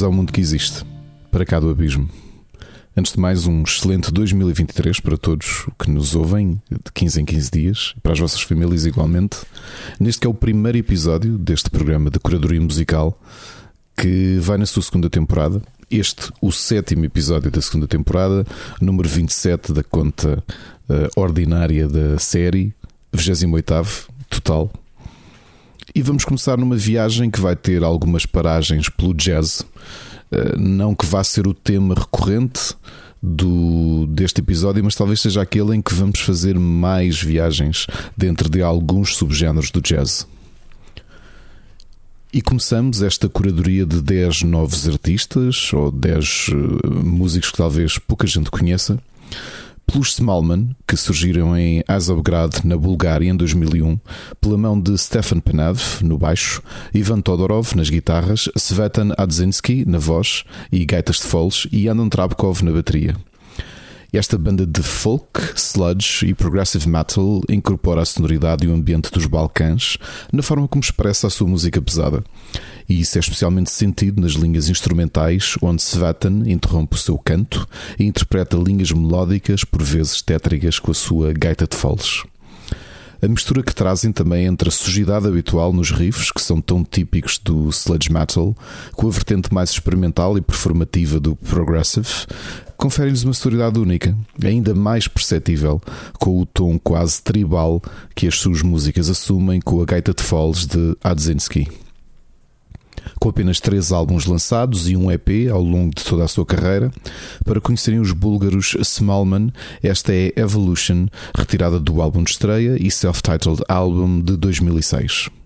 Bem-vindos ao mundo que existe, para cá do abismo. Antes de mais, um excelente 2023 para todos que nos ouvem de 15 em 15 dias, para as vossas famílias igualmente. Neste que é o primeiro episódio deste programa de curadoria musical que vai na sua segunda temporada. Este, o sétimo episódio da segunda temporada, número 27 da conta uh, ordinária da série, 28 total. E vamos começar numa viagem que vai ter algumas paragens pelo jazz. Uh, não que vá ser o tema recorrente do, deste episódio, mas talvez seja aquele em que vamos fazer mais viagens dentro de alguns subgéneros do jazz. E começamos esta curadoria de 10 novos artistas ou 10 uh, músicos que talvez pouca gente conheça pelos Smallman, que surgiram em Azovgrad, na Bulgária, em 2001, pela mão de Stefan Penav, no baixo, Ivan Todorov, nas guitarras, Svetan Adzinski, na voz e gaitas de foles, e Anton Trabkov, na bateria. Esta banda de folk, sludge e progressive metal incorpora a sonoridade e o ambiente dos Balcãs na forma como expressa a sua música pesada. E isso é especialmente sentido nas linhas instrumentais, onde Svatan interrompe o seu canto e interpreta linhas melódicas, por vezes tétricas, com a sua gaita de foles. A mistura que trazem também entre a sujidade habitual nos riffs, que são tão típicos do sludge metal, com a vertente mais experimental e performativa do progressive, confere-lhes uma sonoridade única, ainda mais perceptível, com o tom quase tribal que as suas músicas assumem com a gaita de foles de Adzinski. Com apenas três álbuns lançados e um EP ao longo de toda a sua carreira, para conhecerem os búlgaros Smallman, esta é Evolution, retirada do álbum de estreia e self-titled álbum de 2006.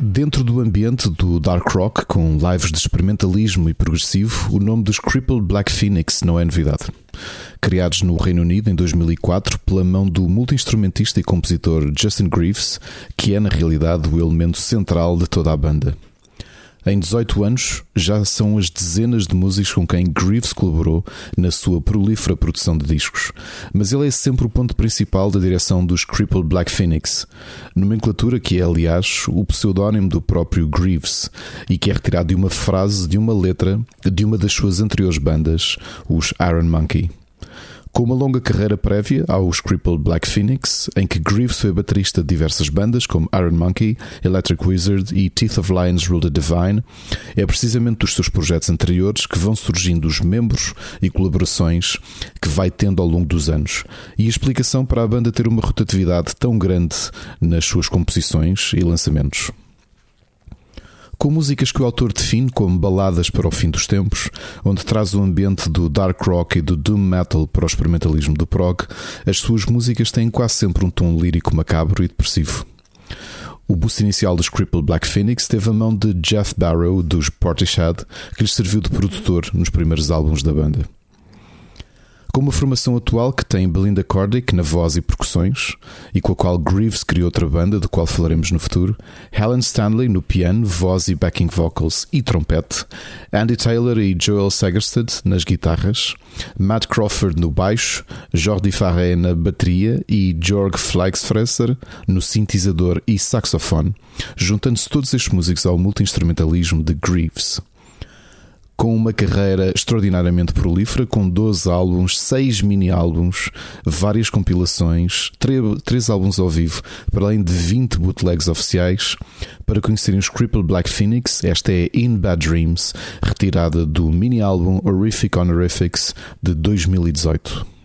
Dentro do ambiente do dark rock, com lives de experimentalismo e progressivo, o nome dos Crippled Black Phoenix não é novidade. Criados no Reino Unido em 2004 pela mão do multi-instrumentista e compositor Justin Greaves, que é na realidade o elemento central de toda a banda. Em 18 anos, já são as dezenas de músicos com quem Greaves colaborou na sua prolífera produção de discos, mas ele é sempre o ponto principal da direção dos Crippled Black Phoenix, nomenclatura que é, aliás, o pseudónimo do próprio Greaves e que é retirado de uma frase de uma letra de uma das suas anteriores bandas, os Iron Monkey. Com uma longa carreira prévia aos Crippled Black Phoenix, em que Greaves foi baterista de diversas bandas como Iron Monkey, Electric Wizard e Teeth of Lions Rule the Divine, é precisamente dos seus projetos anteriores que vão surgindo os membros e colaborações que vai tendo ao longo dos anos. E a explicação para a banda ter uma rotatividade tão grande nas suas composições e lançamentos. Com músicas que o autor define como baladas para o fim dos tempos, onde traz o ambiente do dark rock e do doom metal para o experimentalismo do prog, as suas músicas têm quase sempre um tom lírico macabro e depressivo. O boost inicial dos Crippled Black Phoenix teve a mão de Jeff Barrow dos Portishead, que lhes serviu de produtor nos primeiros álbuns da banda. Com uma formação atual que tem Belinda Cordick na voz e percussões, e com a qual Greaves criou outra banda, do qual falaremos no futuro, Helen Stanley no piano, voz e backing vocals e trompete, Andy Taylor e Joel Sagerstedt nas guitarras, Matt Crawford no baixo, Jordi Farré na bateria e Jorg Fleixfresser no sintetizador e saxofone, juntando-se todos estes músicos ao multi-instrumentalismo de Greaves com uma carreira extraordinariamente prolífera, com 12 álbuns, 6 mini-álbuns, várias compilações, 3, álbuns ao vivo, para além de 20 bootlegs oficiais. Para conhecerem os Crippled Black Phoenix, esta é In Bad Dreams, retirada do mini-álbum Horrific Honorifics de 2018.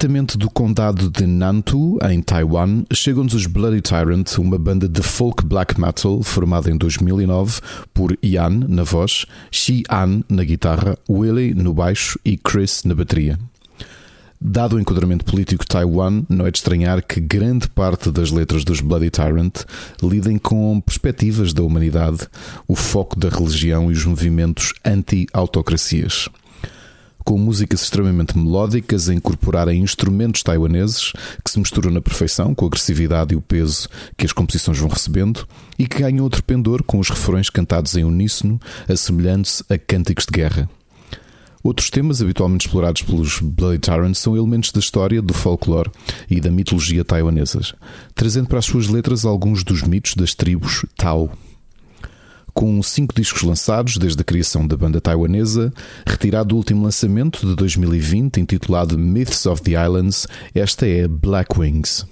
Diretamente do condado de Nantou, em Taiwan, chegam-nos os Bloody Tyrant, uma banda de folk black metal formada em 2009 por Ian na voz, Shi An na guitarra, Willie no baixo e Chris na bateria. Dado o enquadramento político de Taiwan, não é de estranhar que grande parte das letras dos Bloody Tyrant lidem com perspectivas da humanidade, o foco da religião e os movimentos anti-autocracias com músicas extremamente melódicas a incorporarem instrumentos taiwaneses que se misturam na perfeição com a agressividade e o peso que as composições vão recebendo e que ganham outro pendor com os refrões cantados em uníssono, assemelhando-se a cânticos de guerra. Outros temas habitualmente explorados pelos Bloody Tyrants são elementos da história, do folclore e da mitologia taiwanesas, trazendo para as suas letras alguns dos mitos das tribos Tao com cinco discos lançados desde a criação da banda taiwanesa, retirado do último lançamento de 2020, intitulado Myths of the Islands, esta é Black Wings.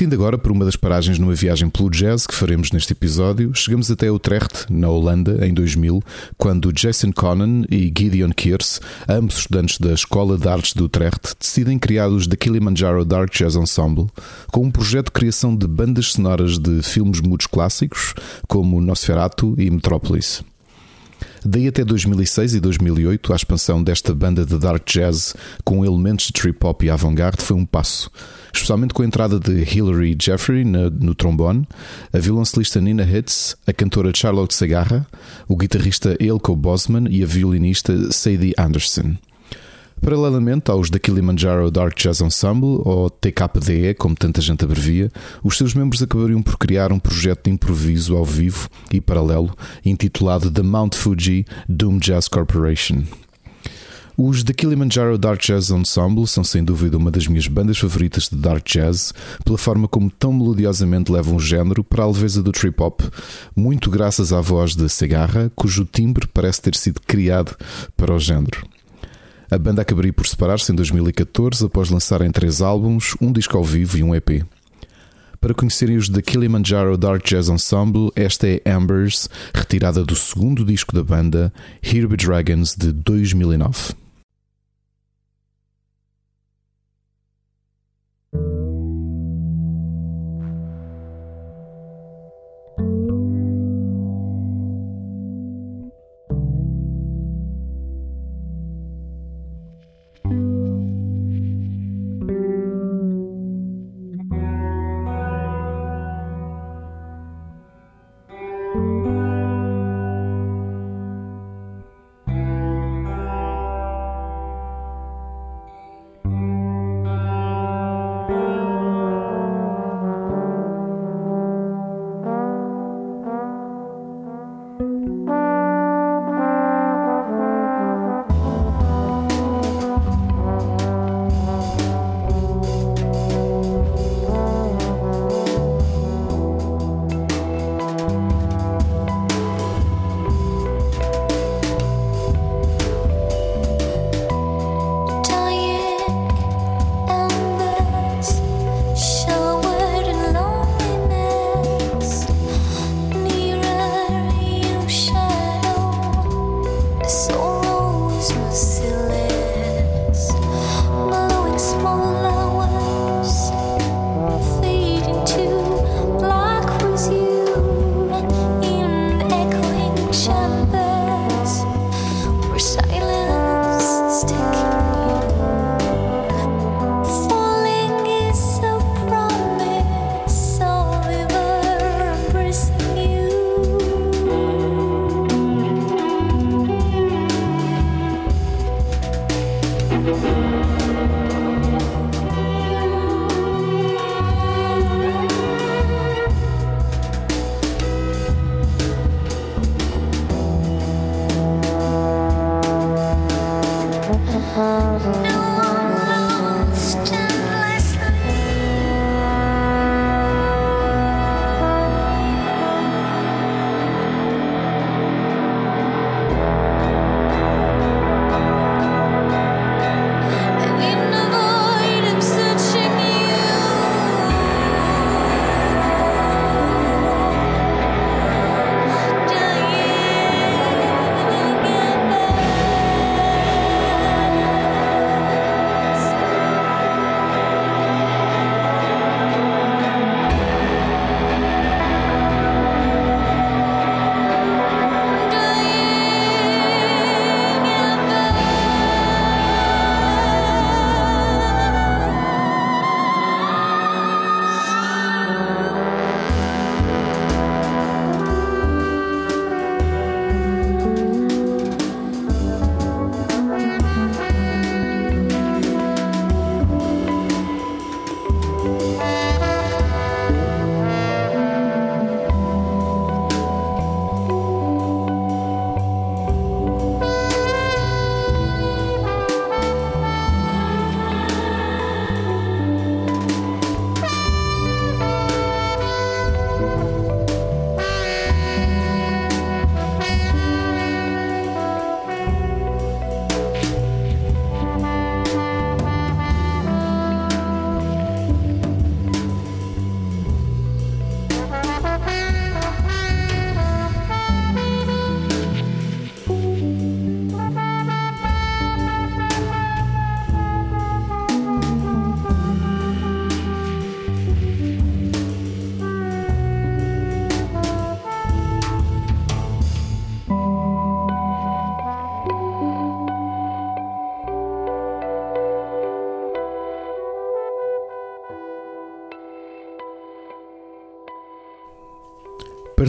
Partindo agora por uma das paragens numa viagem pelo jazz que faremos neste episódio, chegamos até Utrecht, na Holanda, em 2000, quando Jason Conan e Gideon Kears, ambos estudantes da Escola de Artes de Utrecht, decidem criar os The Kilimanjaro Dark Jazz Ensemble, com um projeto de criação de bandas sonoras de filmes mudos clássicos, como Nosferatu e Metrópolis. Daí até 2006 e 2008, a expansão desta banda de dark jazz com elementos de trip hop e avant-garde foi um passo, especialmente com a entrada de Hilary Jeffrey no, trombone, a violoncelista Nina Hitz, a cantora Charlotte Segarra, o guitarrista Elko Bosman e a violinista Sadie Anderson. Paralelamente aos da Kilimanjaro Dark Jazz Ensemble, ou TKDE, como tanta gente abrevia, os seus membros acabariam por criar um projeto de improviso ao vivo e paralelo intitulado The Mount Fuji Doom Jazz Corporation. Os The Kilimanjaro Dark Jazz Ensemble são sem dúvida uma das minhas bandas favoritas de dark jazz, pela forma como tão melodiosamente levam o género para a leveza do trip hop, muito graças à voz de Segarra, cujo timbre parece ter sido criado para o género. A banda acabaria por separar-se em 2014 após lançarem três álbuns, um disco ao vivo e um EP. Para conhecerem os da Kilimanjaro Dark Jazz Ensemble, esta é Ambers, retirada do segundo disco da banda, Here Be Dragons, de 2009.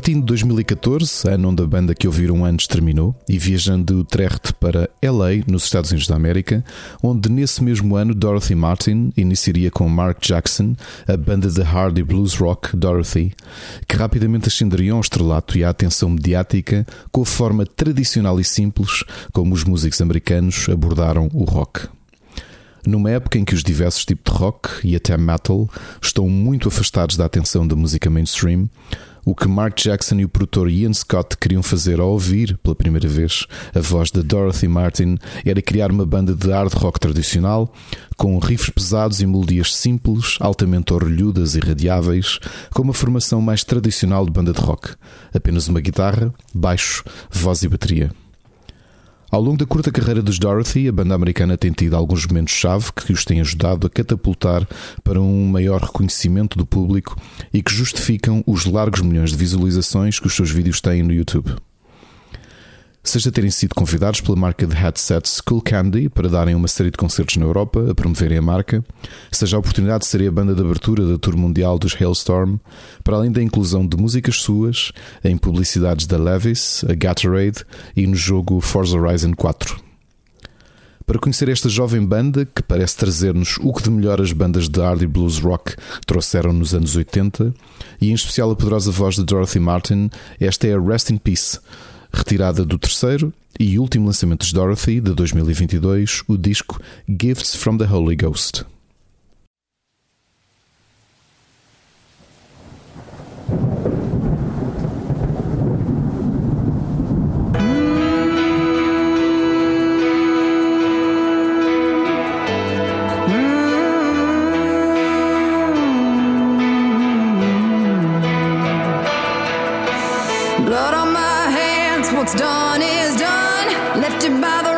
Partindo de 2014, ano onde a banda que ouviram antes terminou, e viajando de Utrecht para LA, nos Estados Unidos da América, onde nesse mesmo ano Dorothy Martin iniciaria com Mark Jackson a banda de hard e blues rock Dorothy, que rapidamente ascenderiam ao estrelato e à atenção mediática com a forma tradicional e simples como os músicos americanos abordaram o rock. Numa época em que os diversos tipos de rock e até metal estão muito afastados da atenção da música mainstream, o que Mark Jackson e o produtor Ian Scott queriam fazer ao ouvir pela primeira vez a voz de Dorothy Martin era criar uma banda de hard rock tradicional com riffs pesados e melodias simples, altamente orelhudas e radiáveis, com uma formação mais tradicional de banda de rock, apenas uma guitarra, baixo, voz e bateria. Ao longo da curta carreira dos Dorothy, a banda americana tem tido alguns momentos-chave que os têm ajudado a catapultar para um maior reconhecimento do público e que justificam os largos milhões de visualizações que os seus vídeos têm no YouTube seja terem sido convidados pela marca de headsets Cool Candy para darem uma série de concertos na Europa a promoverem a marca, seja a oportunidade de serem a banda de abertura da tour mundial dos Hailstorm, para além da inclusão de músicas suas em publicidades da Levis, a Gatorade e no jogo Forza Horizon 4. Para conhecer esta jovem banda que parece trazer-nos o que de melhor as bandas de hard e blues rock trouxeram nos anos 80, e em especial a poderosa voz de Dorothy Martin, esta é a Rest in Peace retirada do terceiro e último lançamento de Dorothy de 2022, o disco Gifts from the Holy Ghost. What's done is done, left it by the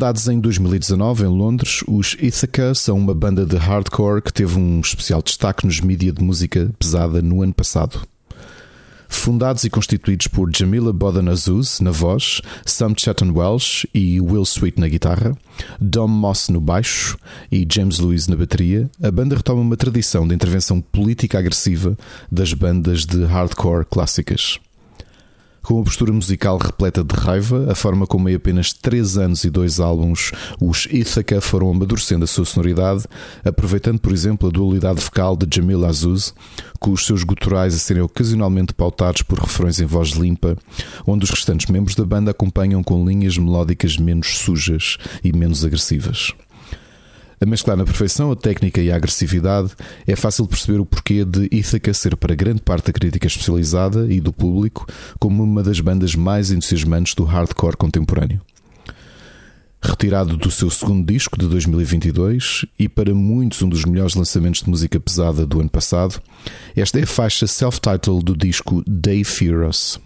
Fundados em 2019 em Londres, os Ithaca são uma banda de hardcore que teve um especial destaque nos mídias de música pesada no ano passado. Fundados e constituídos por Jamila Bodan Azuz na voz, Sam Chatton Welsh e Will Sweet na guitarra, Dom Moss no baixo e James Lewis na bateria, a banda retoma uma tradição de intervenção política agressiva das bandas de hardcore clássicas. Com uma postura musical repleta de raiva, a forma como em apenas 3 anos e 2 álbuns os Ithaca foram amadurecendo a sua sonoridade, aproveitando, por exemplo, a dualidade vocal de Jamil Azuz, com os seus guturais a serem ocasionalmente pautados por refrões em voz limpa, onde os restantes membros da banda acompanham com linhas melódicas menos sujas e menos agressivas. A mesclar na perfeição a técnica e a agressividade, é fácil perceber o porquê de Ithaca ser para grande parte da crítica especializada e do público como uma das bandas mais entusiasmantes do hardcore contemporâneo. Retirado do seu segundo disco de 2022 e para muitos um dos melhores lançamentos de música pesada do ano passado, esta é a faixa self-titled do disco Day Fear Us.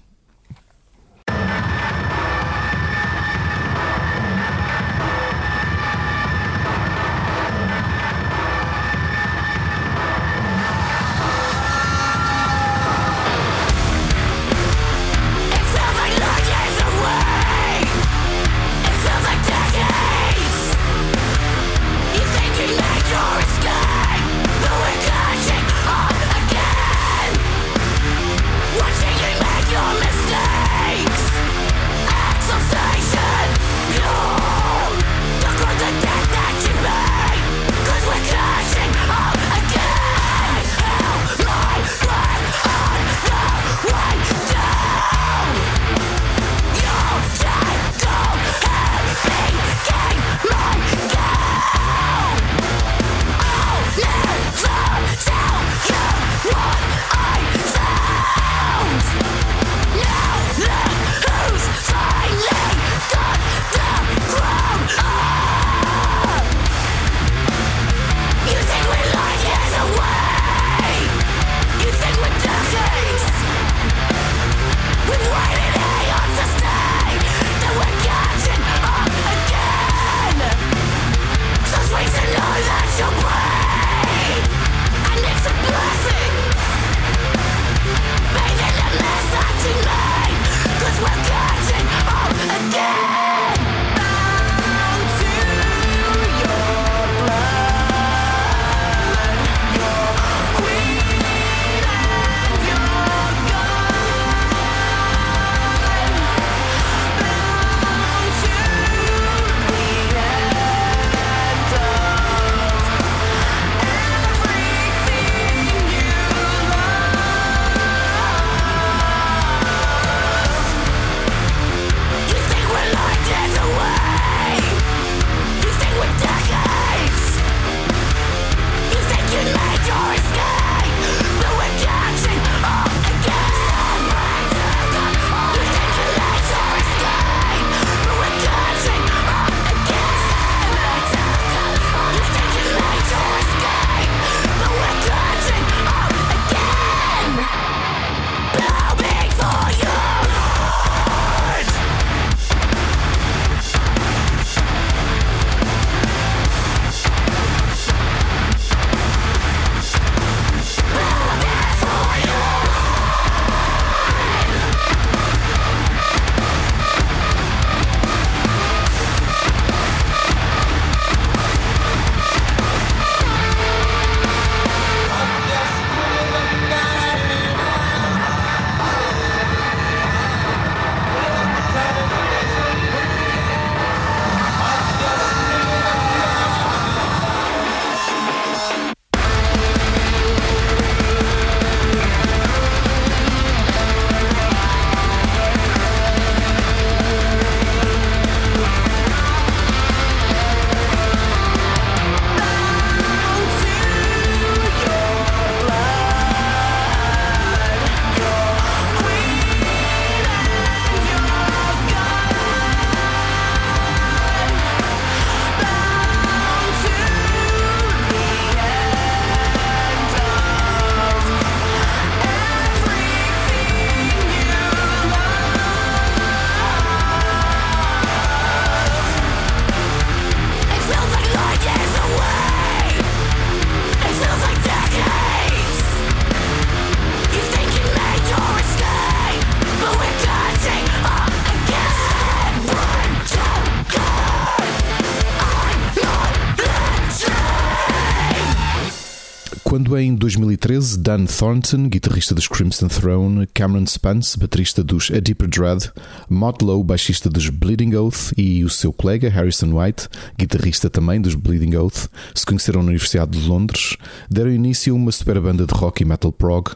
2013 Dan Thornton, guitarrista dos Crimson Throne, Cameron Spence, baterista dos A Deeper Dread, Mott Lowe, baixista dos Bleeding Oath e o seu colega Harrison White, guitarrista também dos Bleeding Oath, se conheceram na Universidade de Londres, deram início a uma super banda de rock e metal prog,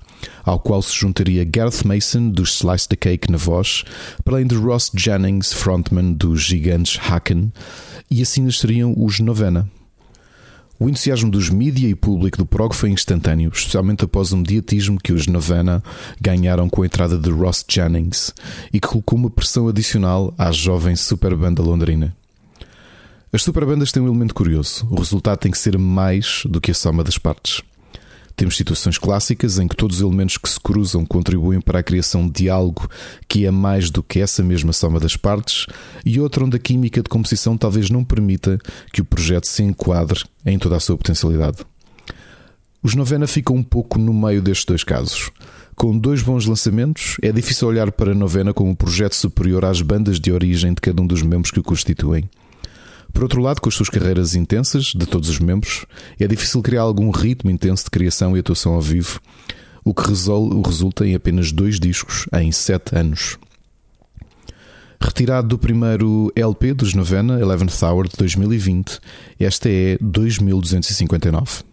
ao qual se juntaria Gareth Mason dos Slice the Cake na voz, para além de Ross Jennings, frontman dos gigantes Haken, e assim nasceriam os Novena. O entusiasmo dos mídia e público do prog foi instantâneo, especialmente após o mediatismo que os Novena ganharam com a entrada de Ross Jennings e que colocou uma pressão adicional à jovem superbanda londrina. As superbandas têm um elemento curioso: o resultado tem que ser mais do que a soma das partes. Temos situações clássicas em que todos os elementos que se cruzam contribuem para a criação de algo que é mais do que essa mesma soma das partes, e outra onde a química de composição talvez não permita que o projeto se enquadre em toda a sua potencialidade. Os Novena ficam um pouco no meio destes dois casos. Com dois bons lançamentos, é difícil olhar para a Novena como um projeto superior às bandas de origem de cada um dos membros que o constituem. Por outro lado, com as suas carreiras intensas de todos os membros, é difícil criar algum ritmo intenso de criação e atuação ao vivo, o que resulta em apenas dois discos em sete anos. Retirado do primeiro LP dos Novena, Eleventh Hour de 2020, esta é 2259.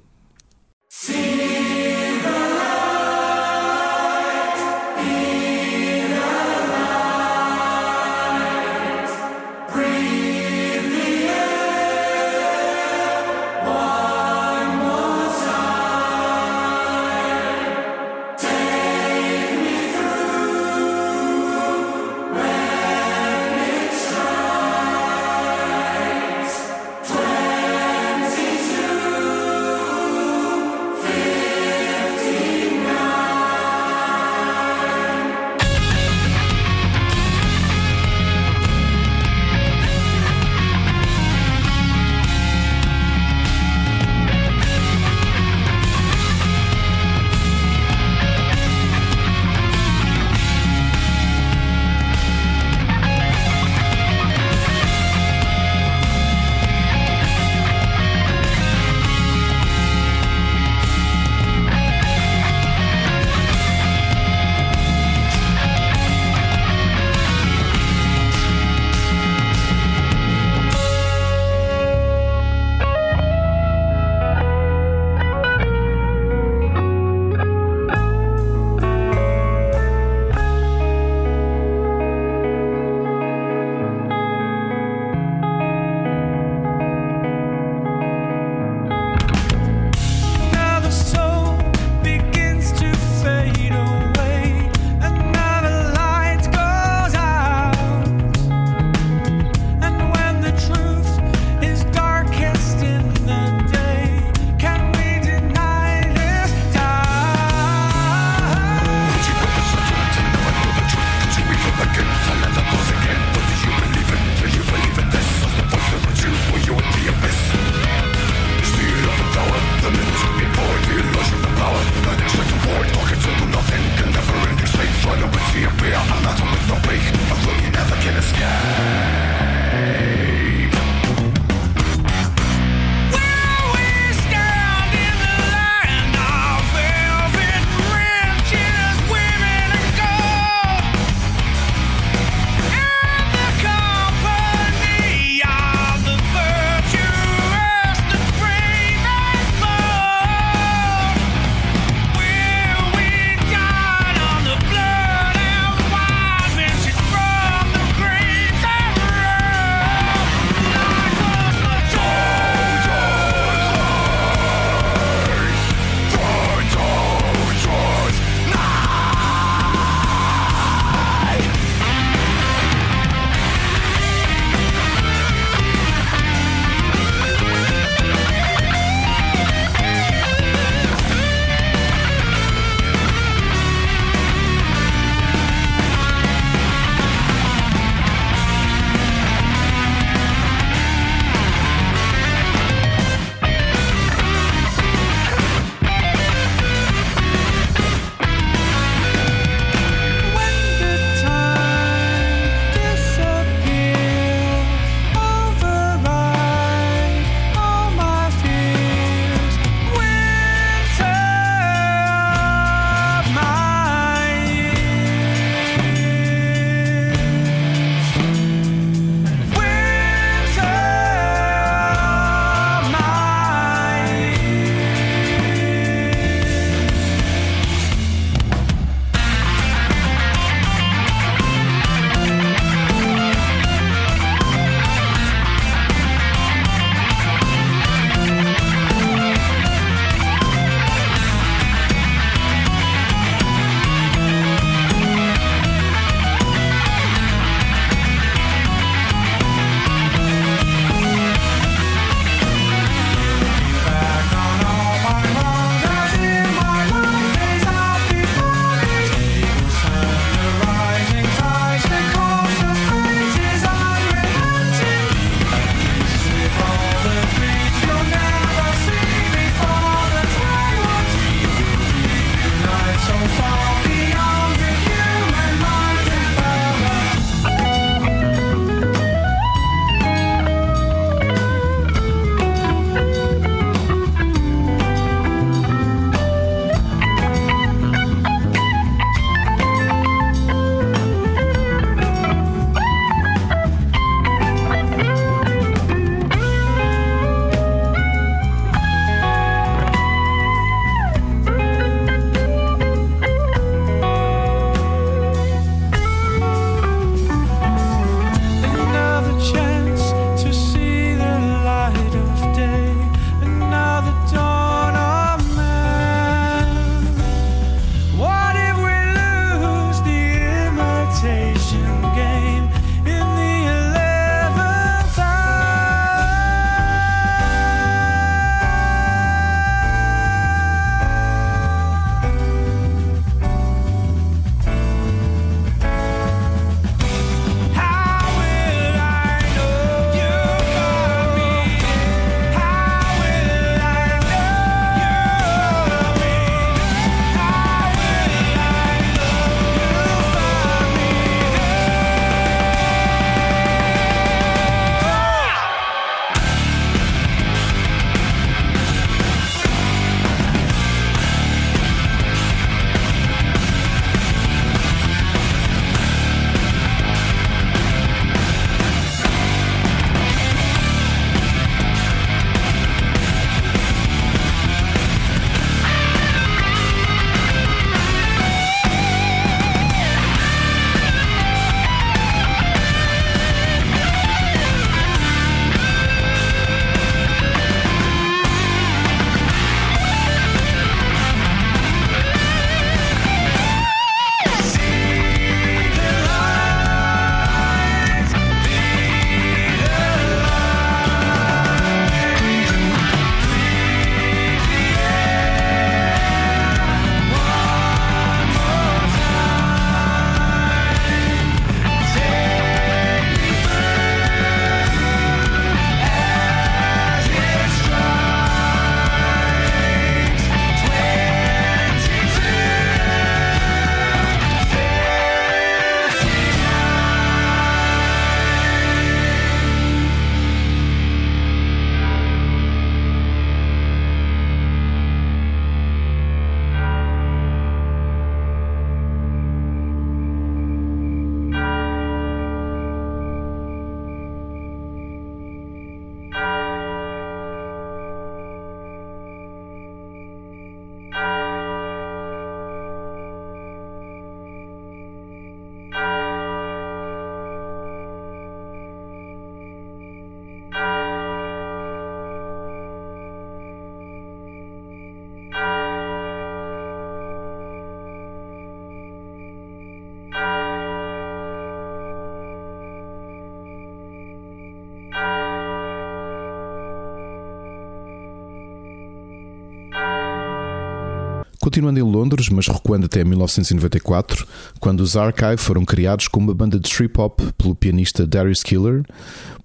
Continuando em Londres, mas recuando até 1994, quando os Archive foram criados como uma banda de trip hop pelo pianista Darius Killer,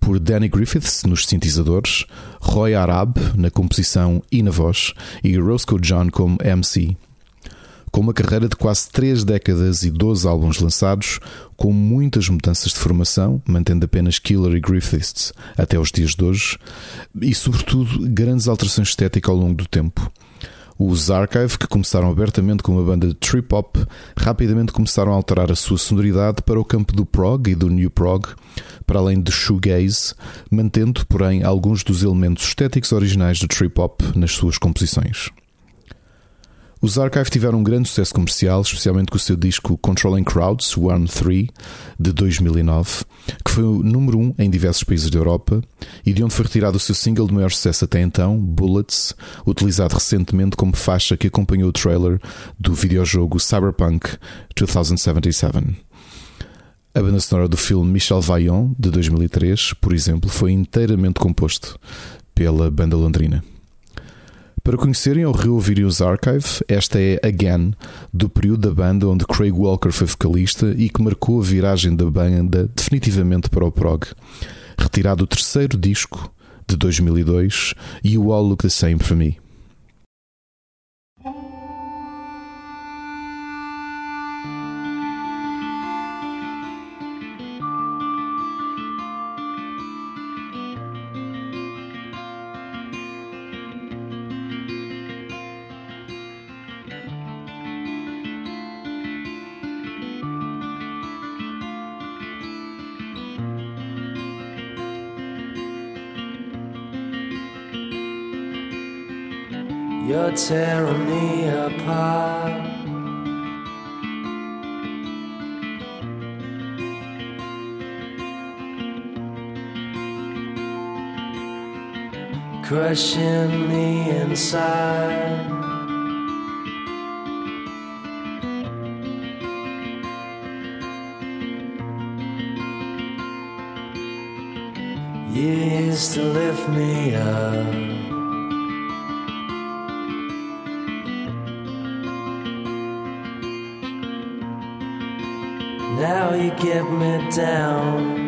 por Danny Griffiths nos sintetizadores, Roy Arab na composição e na voz e Roscoe John como MC. Com uma carreira de quase três décadas e 12 álbuns lançados, com muitas mudanças de formação, mantendo apenas Killer e Griffiths até os dias de hoje, e sobretudo grandes alterações estéticas ao longo do tempo. Os Archive, que começaram abertamente com uma banda de trip hop, rapidamente começaram a alterar a sua sonoridade para o campo do prog e do new prog, para além do shoegaze, mantendo, porém, alguns dos elementos estéticos originais do trip hop nas suas composições. Os Archive tiveram um grande sucesso comercial, especialmente com o seu disco Controlling Crowds 1-3 de 2009, que foi o número 1 um em diversos países da Europa e de onde foi retirado o seu single de maior sucesso até então, Bullets, utilizado recentemente como faixa que acompanhou o trailer do videojogo Cyberpunk 2077. A banda sonora do filme Michel Vaillant, de 2003, por exemplo, foi inteiramente composto pela banda londrina. Para conhecerem ou reouvirem os Archive, esta é Again, do período da banda onde Craig Walker foi vocalista e que marcou a viragem da banda definitivamente para o prog. Retirado o terceiro disco de 2002, You All Look the Same for Me. Tearing me apart. Crushing me inside. You used to lift me up. You get me down.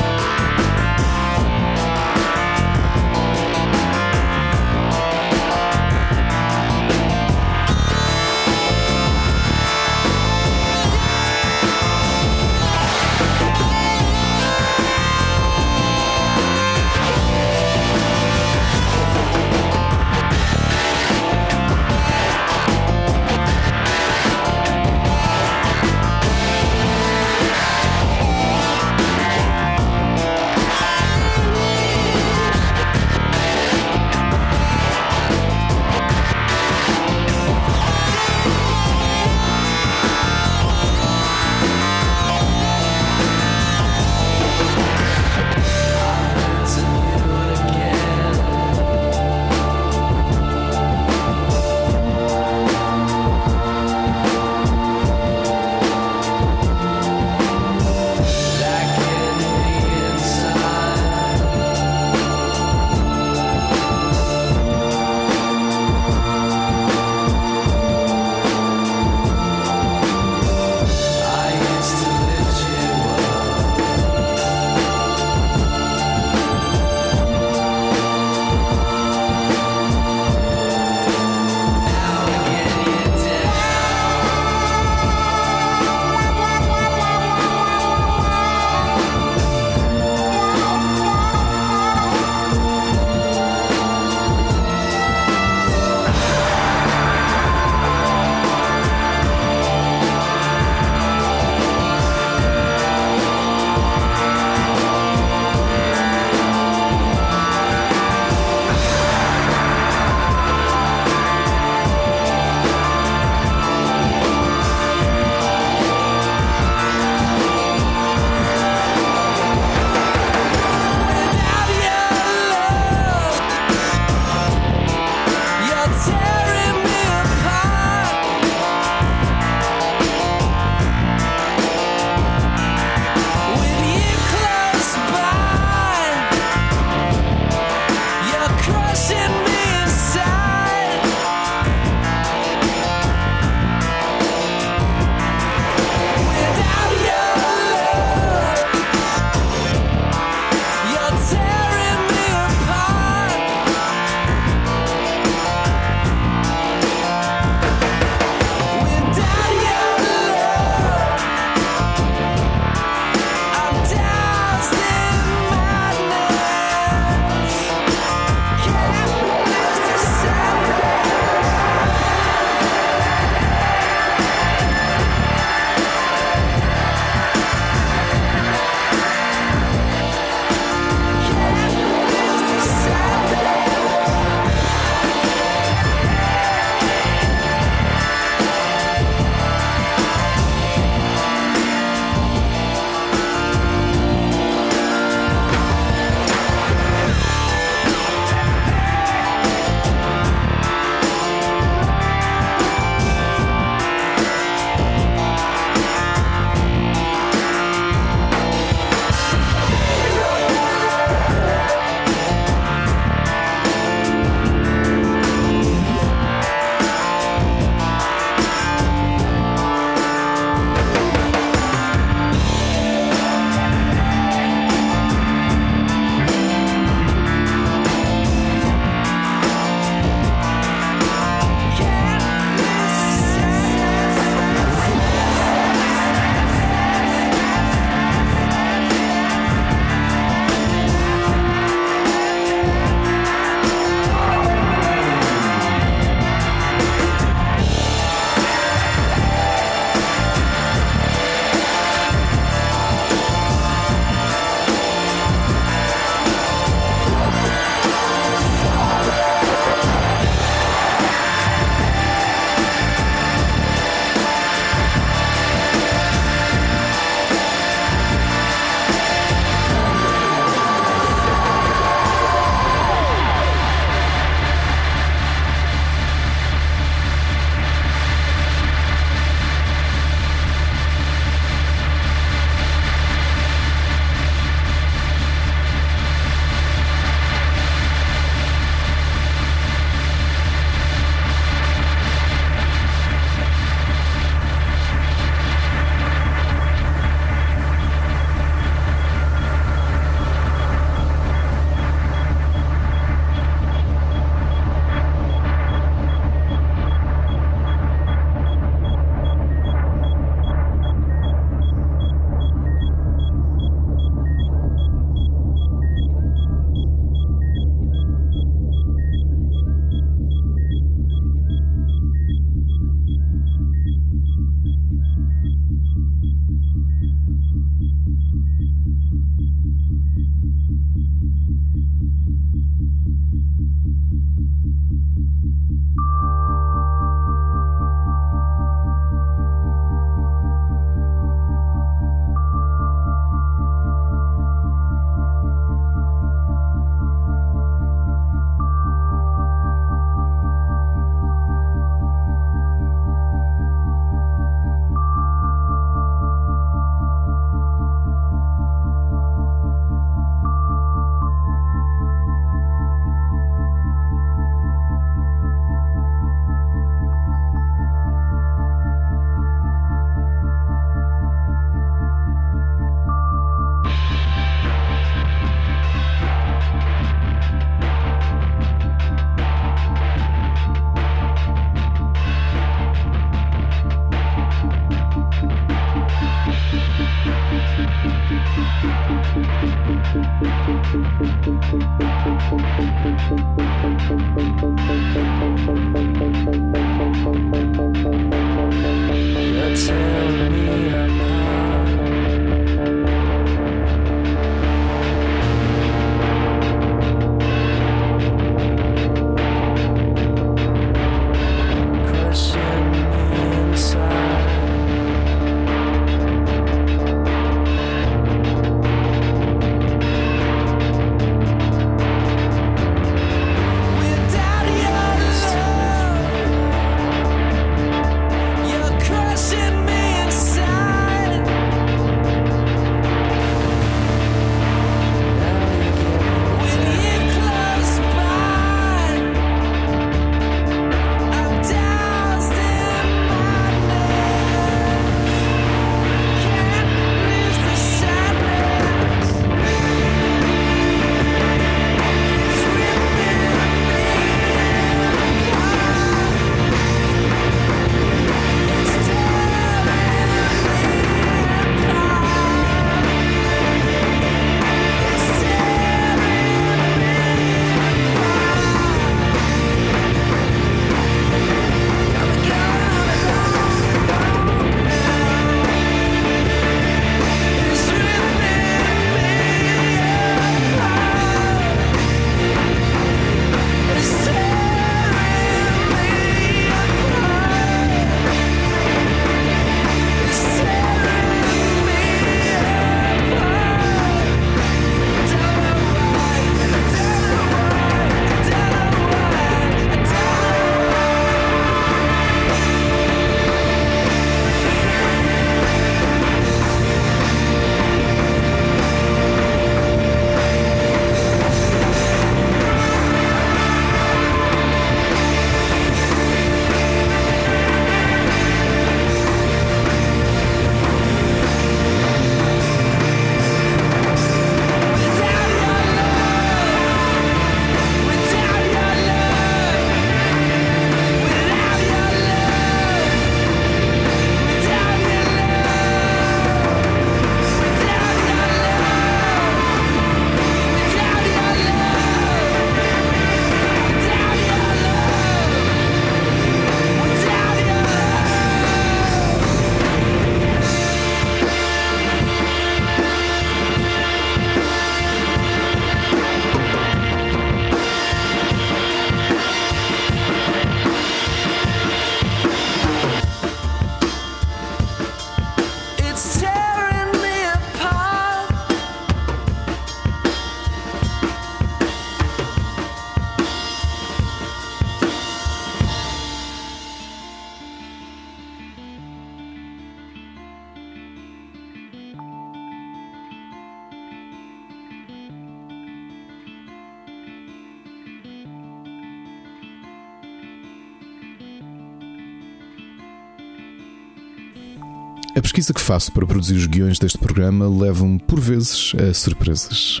Pesquisa que faço para produzir os guiões deste programa leva-me, por vezes, a surpresas.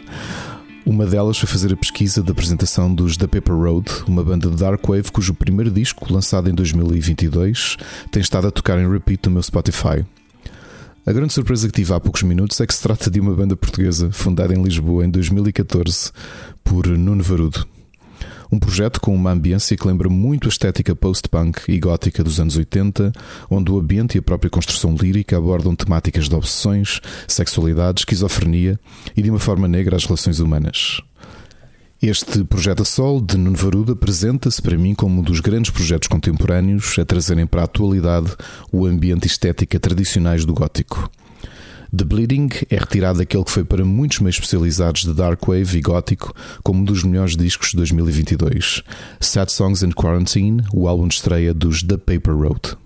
Uma delas foi fazer a pesquisa da apresentação dos The Paper Road, uma banda de Darkwave cujo primeiro disco, lançado em 2022, tem estado a tocar em repeat no meu Spotify. A grande surpresa que tive há poucos minutos é que se trata de uma banda portuguesa fundada em Lisboa em 2014 por Nuno Varudo. Um projeto com uma ambiência que lembra muito a estética post-punk e gótica dos anos 80, onde o ambiente e a própria construção lírica abordam temáticas de obsessões, sexualidade, esquizofrenia e de uma forma negra as relações humanas. Este projeto a sol de Nuno Varudo apresenta-se para mim como um dos grandes projetos contemporâneos a trazerem para a atualidade o ambiente estética tradicionais do gótico. The Bleeding é retirado daquele que foi para muitos meios especializados de Darkwave e Gótico como um dos melhores discos de 2022. Sad Songs and Quarantine, o álbum de estreia dos The Paper Road.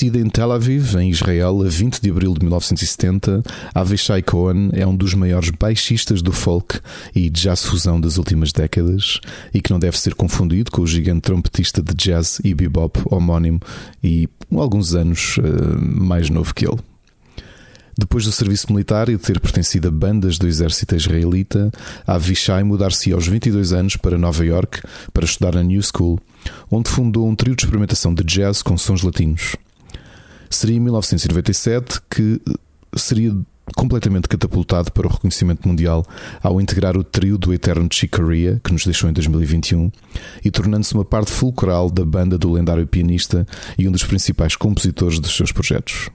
Nascida em Tel Aviv, em Israel, a 20 de abril de 1970, Avishai Cohen é um dos maiores baixistas do folk e jazz fusão das últimas décadas e que não deve ser confundido com o gigante trompetista de jazz e bebop homónimo e alguns anos uh, mais novo que ele. Depois do serviço militar e de ter pertencido a bandas do exército israelita, Avishai mudar-se aos 22 anos para Nova York para estudar na New School, onde fundou um trio de experimentação de jazz com sons latinos. Seria em 1997 que seria completamente catapultado para o reconhecimento mundial ao integrar o trio do eterno Chick Corea, que nos deixou em 2021, e tornando-se uma parte fulcral da banda do lendário pianista e um dos principais compositores dos seus projetos.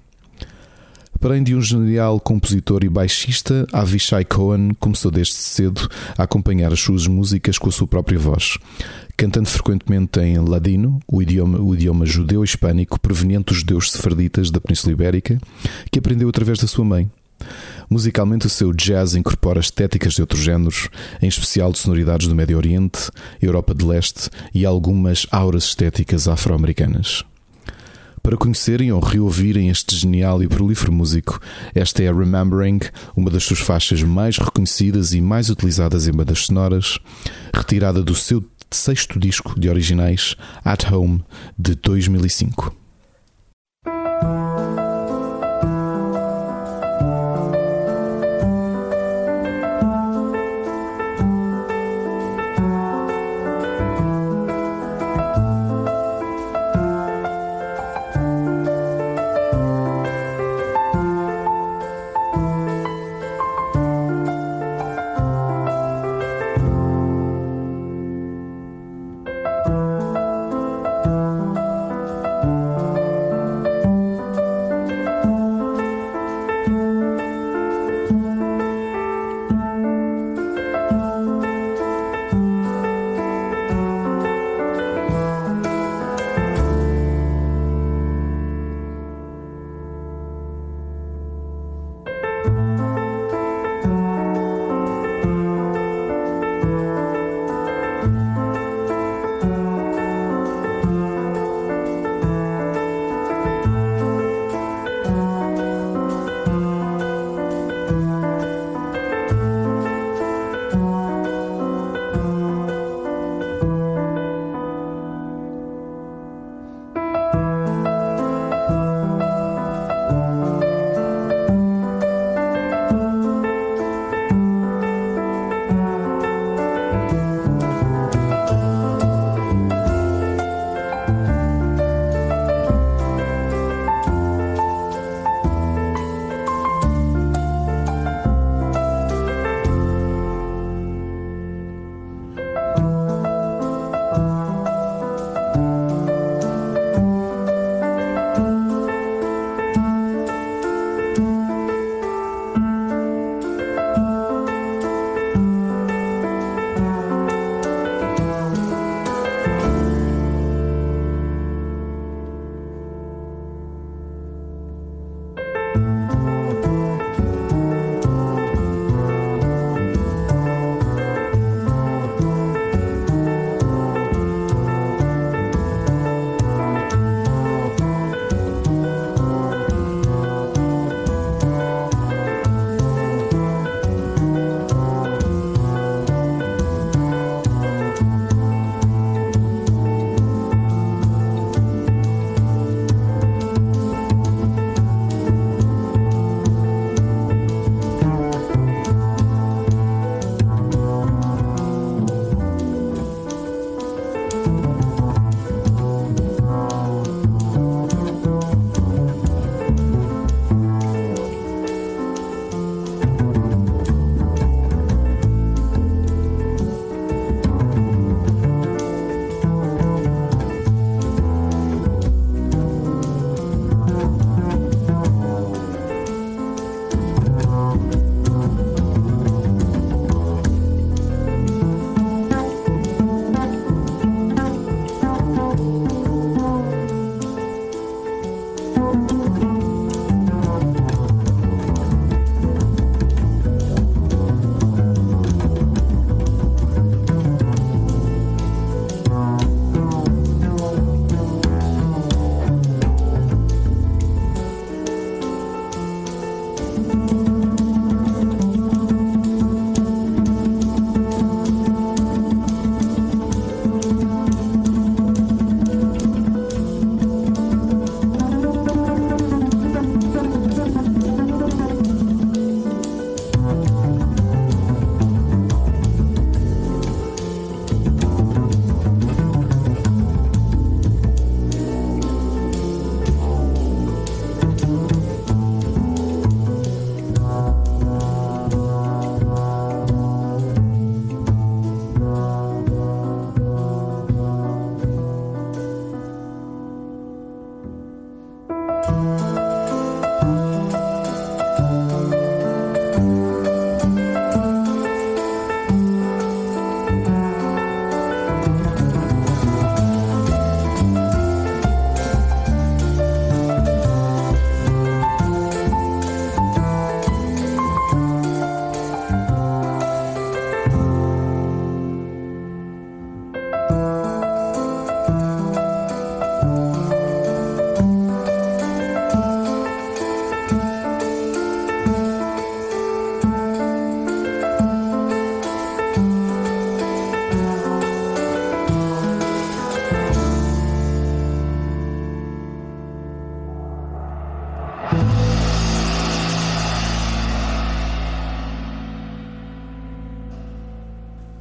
Para além de um genial compositor e baixista, Avishai Cohen começou desde cedo a acompanhar as suas músicas com a sua própria voz, cantando frequentemente em ladino, o idioma, o idioma judeu-hispânico proveniente dos judeus sefarditas da Península Ibérica, que aprendeu através da sua mãe. Musicalmente, o seu jazz incorpora estéticas de outros géneros, em especial de sonoridades do Médio Oriente, Europa de Leste e algumas auras estéticas afro-americanas. Para conhecerem ou reouvirem este genial e prolífero músico, esta é a Remembering, uma das suas faixas mais reconhecidas e mais utilizadas em bandas sonoras, retirada do seu sexto disco de originais, At Home, de 2005.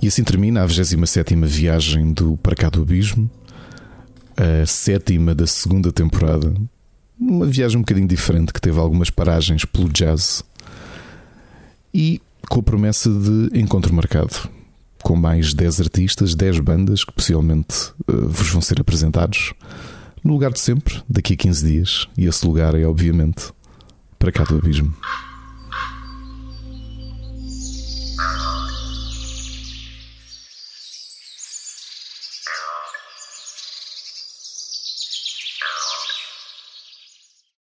E assim termina a 27 viagem do Para Cá do Abismo, a sétima da segunda temporada. Uma viagem um bocadinho diferente, que teve algumas paragens pelo jazz e com a promessa de encontro marcado, com mais 10 artistas, 10 bandas que possivelmente eh, vos vão ser apresentados no lugar de sempre, daqui a 15 dias. E esse lugar é, obviamente, Para Cá do Abismo.